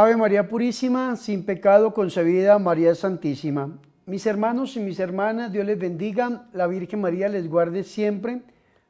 Ave María Purísima, sin pecado concebida, María Santísima. Mis hermanos y mis hermanas, Dios les bendiga, la Virgen María les guarde siempre.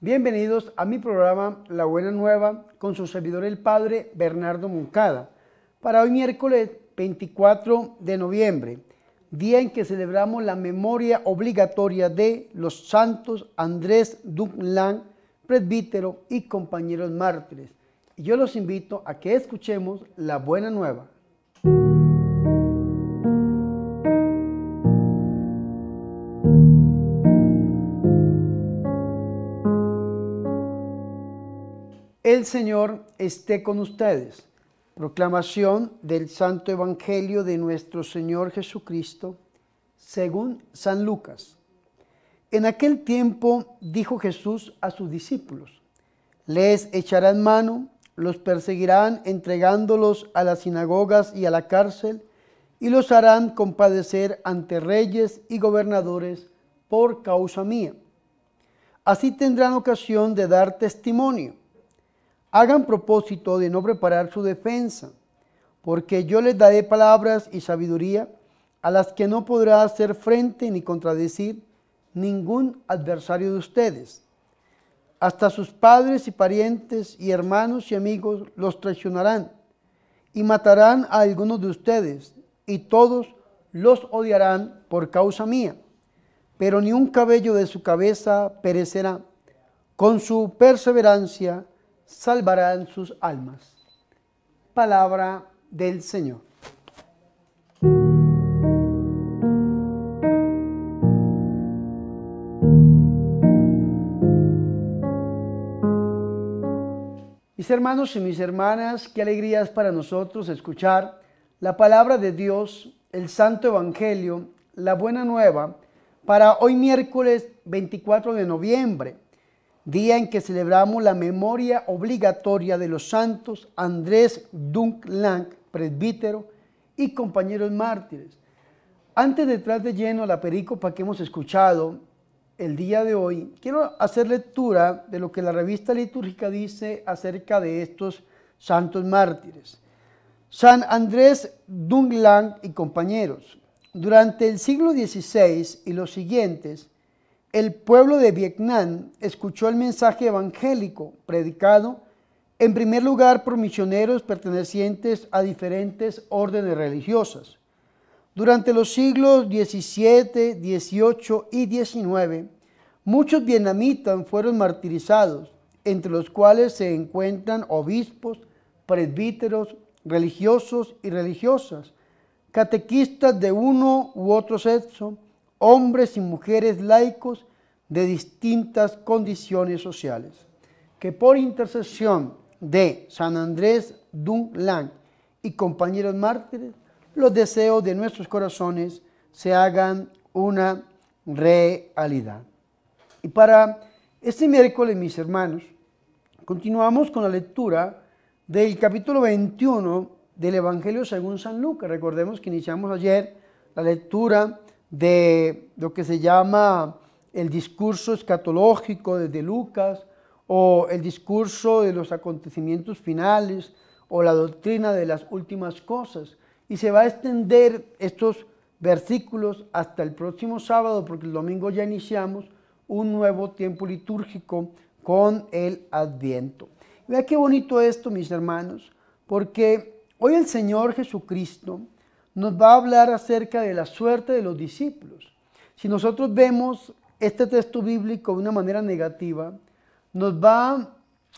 Bienvenidos a mi programa La Buena Nueva con su servidor el Padre Bernardo Moncada. Para hoy miércoles 24 de noviembre, día en que celebramos la memoria obligatoria de los santos Andrés Dunlán, presbítero y compañeros mártires. Yo los invito a que escuchemos la buena nueva. El Señor esté con ustedes. Proclamación del Santo Evangelio de nuestro Señor Jesucristo, según San Lucas. En aquel tiempo dijo Jesús a sus discípulos, les echarán mano los perseguirán entregándolos a las sinagogas y a la cárcel, y los harán compadecer ante reyes y gobernadores por causa mía. Así tendrán ocasión de dar testimonio. Hagan propósito de no preparar su defensa, porque yo les daré palabras y sabiduría a las que no podrá hacer frente ni contradecir ningún adversario de ustedes hasta sus padres y parientes y hermanos y amigos los traicionarán y matarán a algunos de ustedes y todos los odiarán por causa mía. Pero ni un cabello de su cabeza perecerá. Con su perseverancia salvarán sus almas. Palabra del Señor. Mis hermanos y mis hermanas, qué alegría es para nosotros escuchar la palabra de Dios, el Santo Evangelio, la buena nueva, para hoy miércoles 24 de noviembre, día en que celebramos la memoria obligatoria de los santos Andrés Lang, presbítero, y compañeros mártires. Antes de entrar de lleno a la pericopa que hemos escuchado, el día de hoy, quiero hacer lectura de lo que la revista litúrgica dice acerca de estos santos mártires. San Andrés Dunglang y compañeros. Durante el siglo XVI y los siguientes, el pueblo de Vietnam escuchó el mensaje evangélico predicado en primer lugar por misioneros pertenecientes a diferentes órdenes religiosas. Durante los siglos XVII, XVIII y XIX, muchos vietnamitas fueron martirizados, entre los cuales se encuentran obispos, presbíteros, religiosos y religiosas, catequistas de uno u otro sexo, hombres y mujeres laicos de distintas condiciones sociales, que por intercesión de San Andrés Dung Lang y compañeros mártires los deseos de nuestros corazones se hagan una realidad. Y para este miércoles, mis hermanos, continuamos con la lectura del capítulo 21 del Evangelio según San Lucas. Recordemos que iniciamos ayer la lectura de lo que se llama el discurso escatológico desde Lucas o el discurso de los acontecimientos finales o la doctrina de las últimas cosas y se va a extender estos versículos hasta el próximo sábado, porque el domingo ya iniciamos un nuevo tiempo litúrgico con el Adviento. Vea qué bonito esto, mis hermanos, porque hoy el Señor Jesucristo nos va a hablar acerca de la suerte de los discípulos. Si nosotros vemos este texto bíblico de una manera negativa, nos va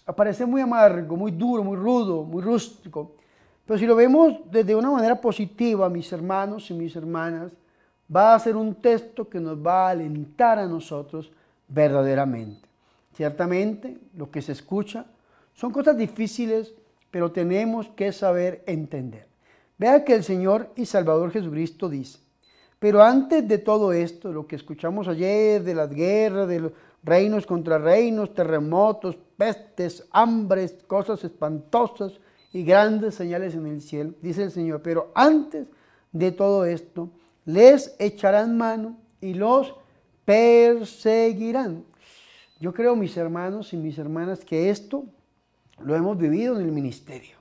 a parecer muy amargo, muy duro, muy rudo, muy rústico. Pero si lo vemos desde una manera positiva, mis hermanos y mis hermanas, va a ser un texto que nos va a alentar a nosotros verdaderamente. Ciertamente, lo que se escucha son cosas difíciles, pero tenemos que saber entender. Vea que el Señor y Salvador Jesucristo dice, pero antes de todo esto, lo que escuchamos ayer de las guerras, de los reinos contra reinos, terremotos, pestes, hambres, cosas espantosas, y grandes señales en el cielo, dice el Señor. Pero antes de todo esto, les echarán mano y los perseguirán. Yo creo, mis hermanos y mis hermanas, que esto lo hemos vivido en el ministerio.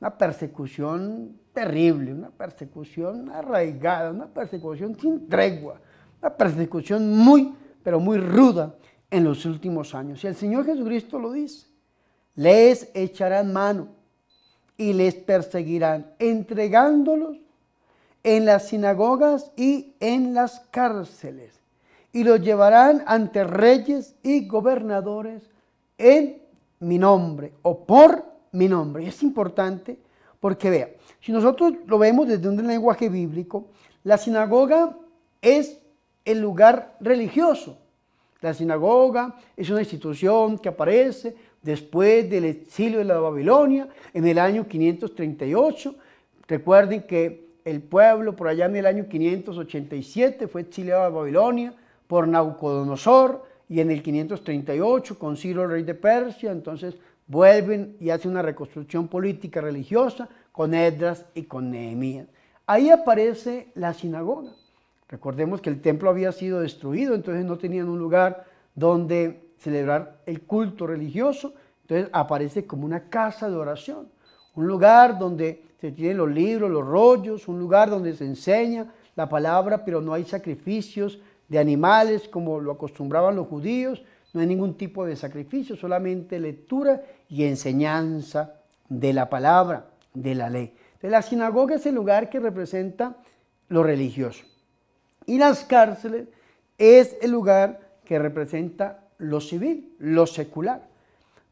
una persecución terrible, una persecución arraigada, una persecución sin tregua, una persecución muy, pero muy ruda en los últimos años. Y el Señor Jesucristo lo dice, les echarán mano y les perseguirán, entregándolos en las sinagogas y en las cárceles, y los llevarán ante reyes y gobernadores en mi nombre o por mi nombre. Y es importante porque vea, si nosotros lo vemos desde un lenguaje bíblico, la sinagoga es el lugar religioso. La sinagoga es una institución que aparece después del exilio de la Babilonia en el año 538. Recuerden que el pueblo por allá en el año 587 fue exiliado a Babilonia por Nabucodonosor y en el 538 con Ciro, rey de Persia, entonces vuelven y hacen una reconstrucción política religiosa con Edras y con Nehemías. Ahí aparece la sinagoga. Recordemos que el templo había sido destruido, entonces no tenían un lugar donde celebrar el culto religioso, entonces aparece como una casa de oración, un lugar donde se tienen los libros, los rollos, un lugar donde se enseña la palabra, pero no hay sacrificios de animales como lo acostumbraban los judíos, no hay ningún tipo de sacrificio, solamente lectura y enseñanza de la palabra, de la ley. La sinagoga es el lugar que representa lo religioso. Y las cárceles es el lugar que representa lo civil, lo secular.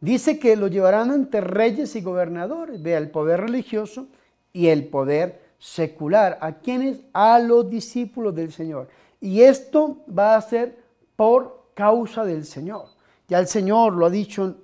Dice que lo llevarán ante reyes y gobernadores, vea el poder religioso y el poder secular. ¿A quiénes? A los discípulos del Señor. Y esto va a ser por causa del Señor. Ya el Señor lo ha dicho en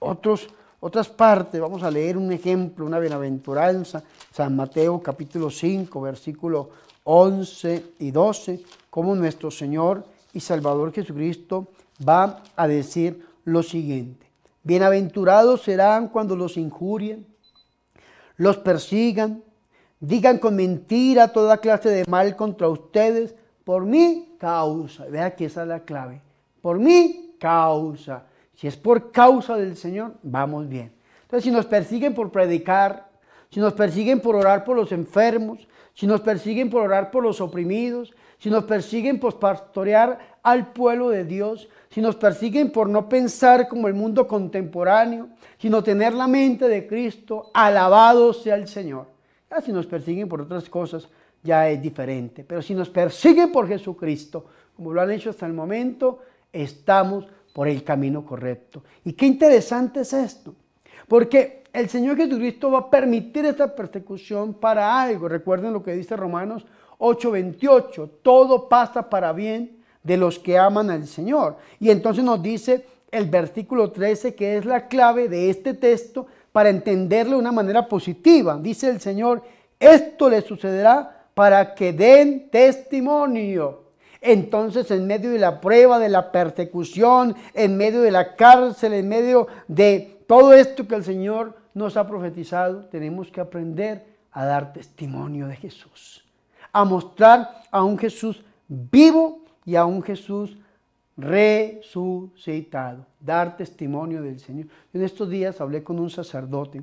otros, otras partes. Vamos a leer un ejemplo, una bienaventuranza. San Mateo capítulo 5, versículo 11 y 12, como nuestro Señor y Salvador Jesucristo va a decir lo siguiente. Bienaventurados serán cuando los injurien, los persigan, digan con mentira toda clase de mal contra ustedes por mi causa. Vea que esa es la clave. Por mi causa. Si es por causa del Señor, vamos bien. Entonces, si nos persiguen por predicar, si nos persiguen por orar por los enfermos, si nos persiguen por orar por los oprimidos, si nos persiguen por pastorear al pueblo de Dios, si nos persiguen por no pensar como el mundo contemporáneo, sino tener la mente de Cristo, alabado sea el Señor. Ya si nos persiguen por otras cosas, ya es diferente. Pero si nos persiguen por Jesucristo, como lo han hecho hasta el momento, estamos por el camino correcto. Y qué interesante es esto, porque el Señor Jesucristo va a permitir esta persecución para algo. Recuerden lo que dice Romanos 8:28, todo pasa para bien de los que aman al Señor. Y entonces nos dice el versículo 13 que es la clave de este texto para entenderlo de una manera positiva. Dice el Señor, esto le sucederá para que den testimonio. Entonces, en medio de la prueba, de la persecución, en medio de la cárcel, en medio de todo esto que el Señor nos ha profetizado, tenemos que aprender a dar testimonio de Jesús, a mostrar a un Jesús vivo y a un Jesús resucitado, dar testimonio del Señor. En estos días hablé con un sacerdote,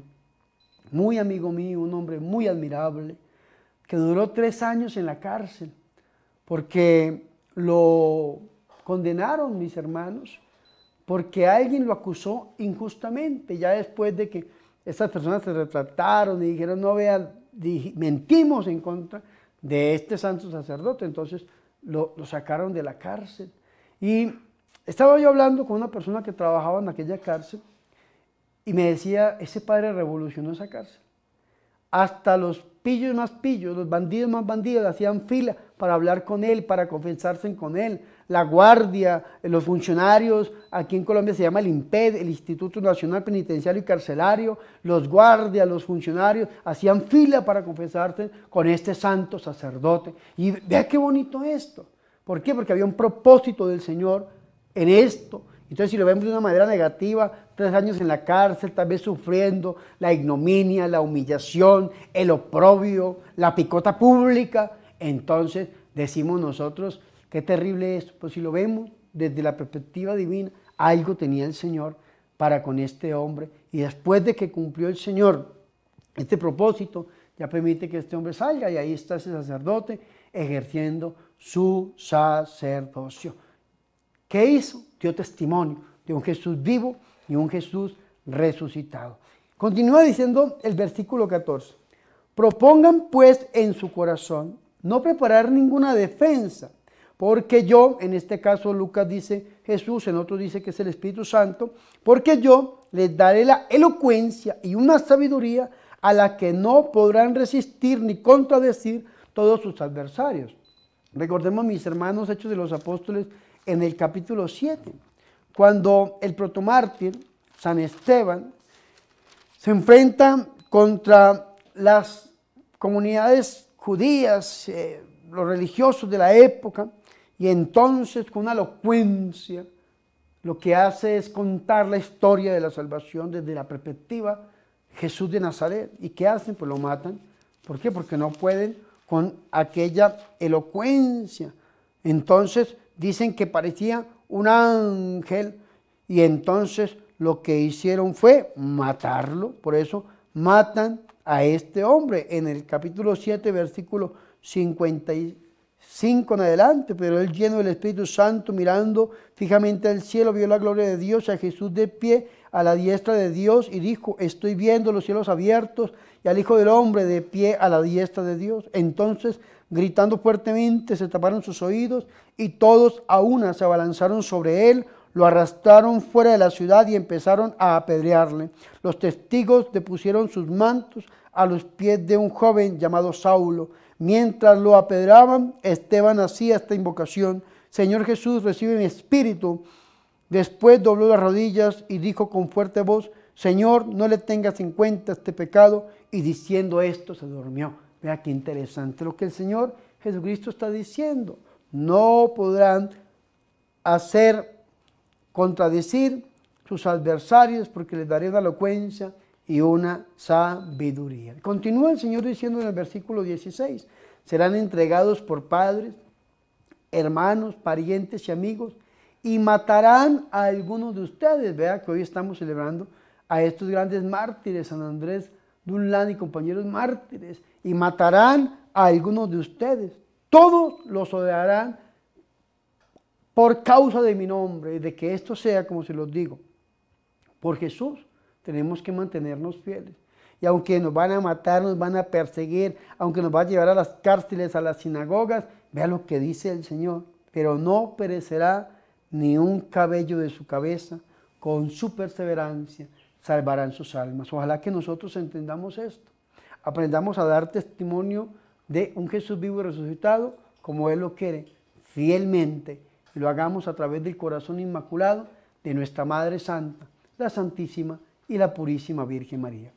muy amigo mío, un hombre muy admirable, que duró tres años en la cárcel, porque lo condenaron mis hermanos, porque alguien lo acusó injustamente, ya después de que esas personas se retrataron y dijeron, no vean, mentimos en contra de este santo sacerdote, entonces lo, sacaron de la cárcel. Y estaba yo hablando con una persona que trabajaba en aquella cárcel y me decía, ese padre revolucionó esa cárcel. Hasta los pillos más pillos, los bandidos más bandidos hacían fila para hablar con él, para confesarse con él. La guardia, los funcionarios, aquí en Colombia se llama el INPED, el Instituto Nacional Penitenciario y Carcelario, los guardias, los funcionarios, hacían fila para confesarse con este santo sacerdote. Y vea qué bonito esto. ¿Por qué? Porque había un propósito del Señor en esto. Entonces, si lo vemos de una manera negativa, tres años en la cárcel, tal vez sufriendo la ignominia, la humillación, el oprobio, la picota pública, entonces decimos nosotros, qué terrible es. Pues si lo vemos desde la perspectiva divina, algo tenía el Señor para con este hombre. Y después de que cumplió el Señor Este propósito ya permite que este hombre salga y ahí está ese sacerdote ejerciendo su sacerdocio. ¿Qué hizo? Dio testimonio de un Jesús vivo y un Jesús resucitado. Continúa diciendo el versículo 14. Propongan pues en su corazón no preparar ninguna defensa, porque yo, en este caso Lucas dice Jesús, en otro dice que es el Espíritu Santo, porque yo les daré la elocuencia y una sabiduría a la que no podrán resistir ni contradecir todos sus adversarios. Recordemos mis hermanos Hechos de los Apóstoles en el capítulo 7, cuando el protomártir, San Esteban, se enfrenta contra las comunidades judías, eh, los religiosos de la época, y entonces con una elocuencia lo que hace es contar la historia de la salvación desde la perspectiva Jesús de Nazaret. ¿Y qué hacen? Pues lo matan. ¿Por qué? Porque no pueden con aquella elocuencia. Entonces dicen que parecía un ángel y entonces lo que hicieron fue matarlo. Por eso matan a este hombre en el capítulo 7, versículo 55 en adelante. Pero él lleno del Espíritu Santo, mirando fijamente al cielo, vio la gloria de Dios, a Jesús de pie a la diestra de Dios y dijo, estoy viendo los cielos abiertos y al Hijo del Hombre de pie a la diestra de Dios. Entonces, gritando fuertemente, se taparon sus oídos y todos a una se abalanzaron sobre él, lo arrastraron fuera de la ciudad y empezaron a apedrearle. Los testigos depusieron sus mantos a los pies de un joven llamado Saulo. Mientras lo apedraban, Esteban hacía esta invocación, Señor Jesús, recibe mi espíritu. Después dobló las rodillas y dijo con fuerte voz, Señor, no le tengas en cuenta este pecado. Y diciendo esto se durmió. Vea qué interesante lo que el Señor Jesucristo está diciendo. No podrán hacer contradecir sus adversarios porque les daré una elocuencia y una sabiduría. Continúa el Señor diciendo en el versículo 16, serán entregados por padres, hermanos, parientes y amigos y matarán a algunos de ustedes. Vea que hoy estamos celebrando a estos grandes mártires, San Andrés Dunlán y compañeros mártires, y matarán a algunos de ustedes. Todos los odiarán por causa de mi nombre y de que esto sea como se los digo. Por Jesús tenemos que mantenernos fieles. Y aunque nos van a matar, nos van a perseguir, aunque nos va a llevar a las cárceles, a las sinagogas, vea lo que dice el Señor. Pero no perecerá ni un cabello de su cabeza, con su perseverancia salvarán sus almas. Ojalá que nosotros entendamos esto, aprendamos a dar testimonio de un Jesús vivo y resucitado como Él lo quiere, fielmente, y lo hagamos a través del corazón inmaculado de nuestra Madre Santa, la Santísima y la Purísima Virgen María.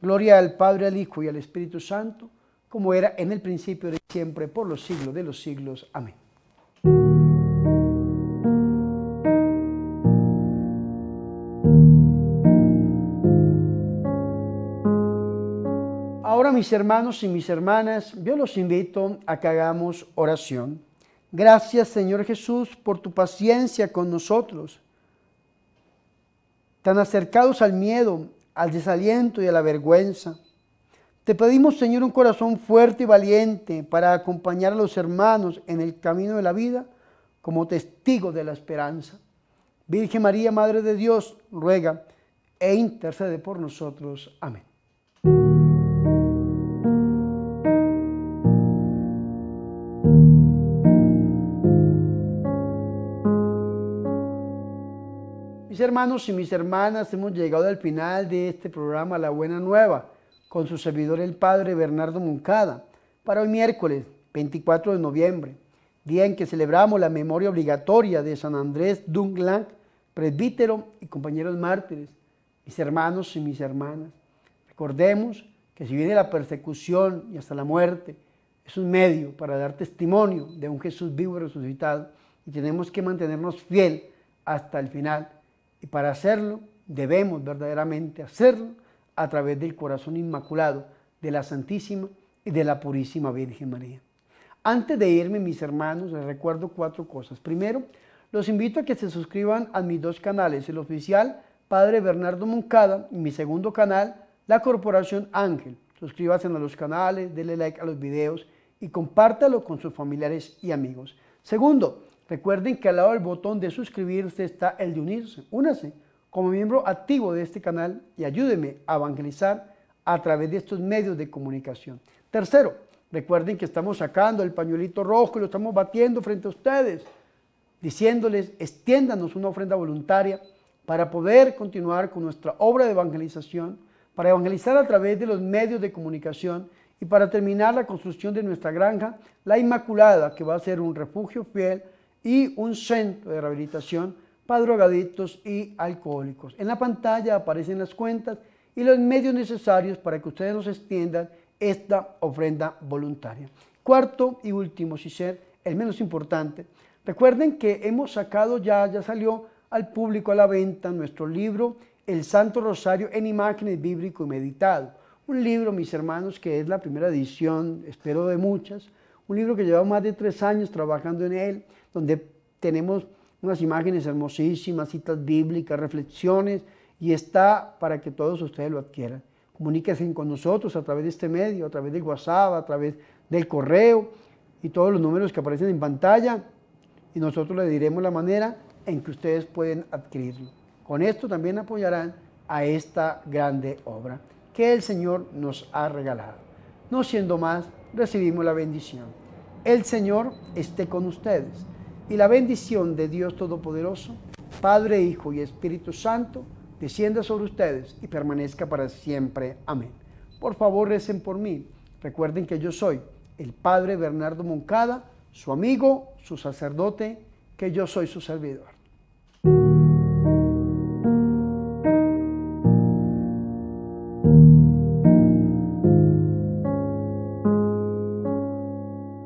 Gloria al Padre, al Hijo y al Espíritu Santo, como era en el principio de siempre, por los siglos de los siglos. Amén. mis hermanos y mis hermanas, yo los invito a que hagamos oración. Gracias Señor Jesús por tu paciencia con nosotros, tan acercados al miedo, al desaliento y a la vergüenza. Te pedimos Señor un corazón fuerte y valiente para acompañar a los hermanos en el camino de la vida como testigos de la esperanza. Virgen María, Madre de Dios, ruega e intercede por nosotros. Amén. Mis hermanos y mis hermanas, hemos llegado al final de este programa La Buena Nueva con su servidor el Padre Bernardo Moncada para hoy miércoles 24 de noviembre, día en que celebramos la memoria obligatoria de San Andrés Dunglang, presbítero y compañeros mártires, mis hermanos y mis hermanas. Recordemos que si viene la persecución y hasta la muerte, es un medio para dar testimonio de un Jesús vivo y resucitado y tenemos que mantenernos fiel hasta el final y para hacerlo debemos verdaderamente hacerlo a través del corazón inmaculado de la Santísima y de la Purísima Virgen María. Antes de irme, mis hermanos, les recuerdo cuatro cosas. Primero, los invito a que se suscriban a mis dos canales, el oficial Padre Bernardo Moncada y mi segundo canal, la Corporación Ángel. Suscríbase a los canales, denle like a los videos y compártalo con sus familiares y amigos. Segundo, recuerden que al lado del botón de suscribirse está el de unirse. Únase como miembro activo de este canal y ayúdeme a evangelizar a través de estos medios de comunicación. Tercero, recuerden que estamos sacando el pañuelito rojo y lo estamos batiendo frente a ustedes, diciéndoles, extiéndanos una ofrenda voluntaria para poder continuar con nuestra obra de evangelización, para evangelizar a través de los medios de comunicación y para terminar la construcción de nuestra granja, La Inmaculada, que va a ser un refugio fiel y un centro de rehabilitación para drogadictos y alcohólicos. En la pantalla aparecen las cuentas y los medios necesarios para que ustedes nos extiendan esta ofrenda voluntaria. Cuarto y último, si ser el menos importante, recuerden que hemos sacado ya, ya salió al público a la venta nuestro libro El Santo Rosario en imágenes bíblico y meditado. Un libro, mis hermanos, que es la primera edición, espero de muchas. Un libro que lleva más de tres años trabajando en él, donde tenemos unas imágenes hermosísimas, citas bíblicas, reflexiones, y está para que todos ustedes lo adquieran. Comuníquense con nosotros a través de este medio, a través del WhatsApp, a través del correo y todos los números que aparecen en pantalla y nosotros le diremos la manera en que ustedes pueden adquirirlo. Con esto también apoyarán a esta grande obra que el Señor nos ha regalado. No siendo más, recibimos la bendición. El Señor esté con ustedes y la bendición de Dios Todopoderoso, Padre, Hijo y Espíritu Santo, descienda sobre ustedes y permanezca para siempre. Amén. Por favor, recen por mí. Recuerden que yo soy el Padre Bernardo Moncada, su amigo, su sacerdote, que yo soy su servidor.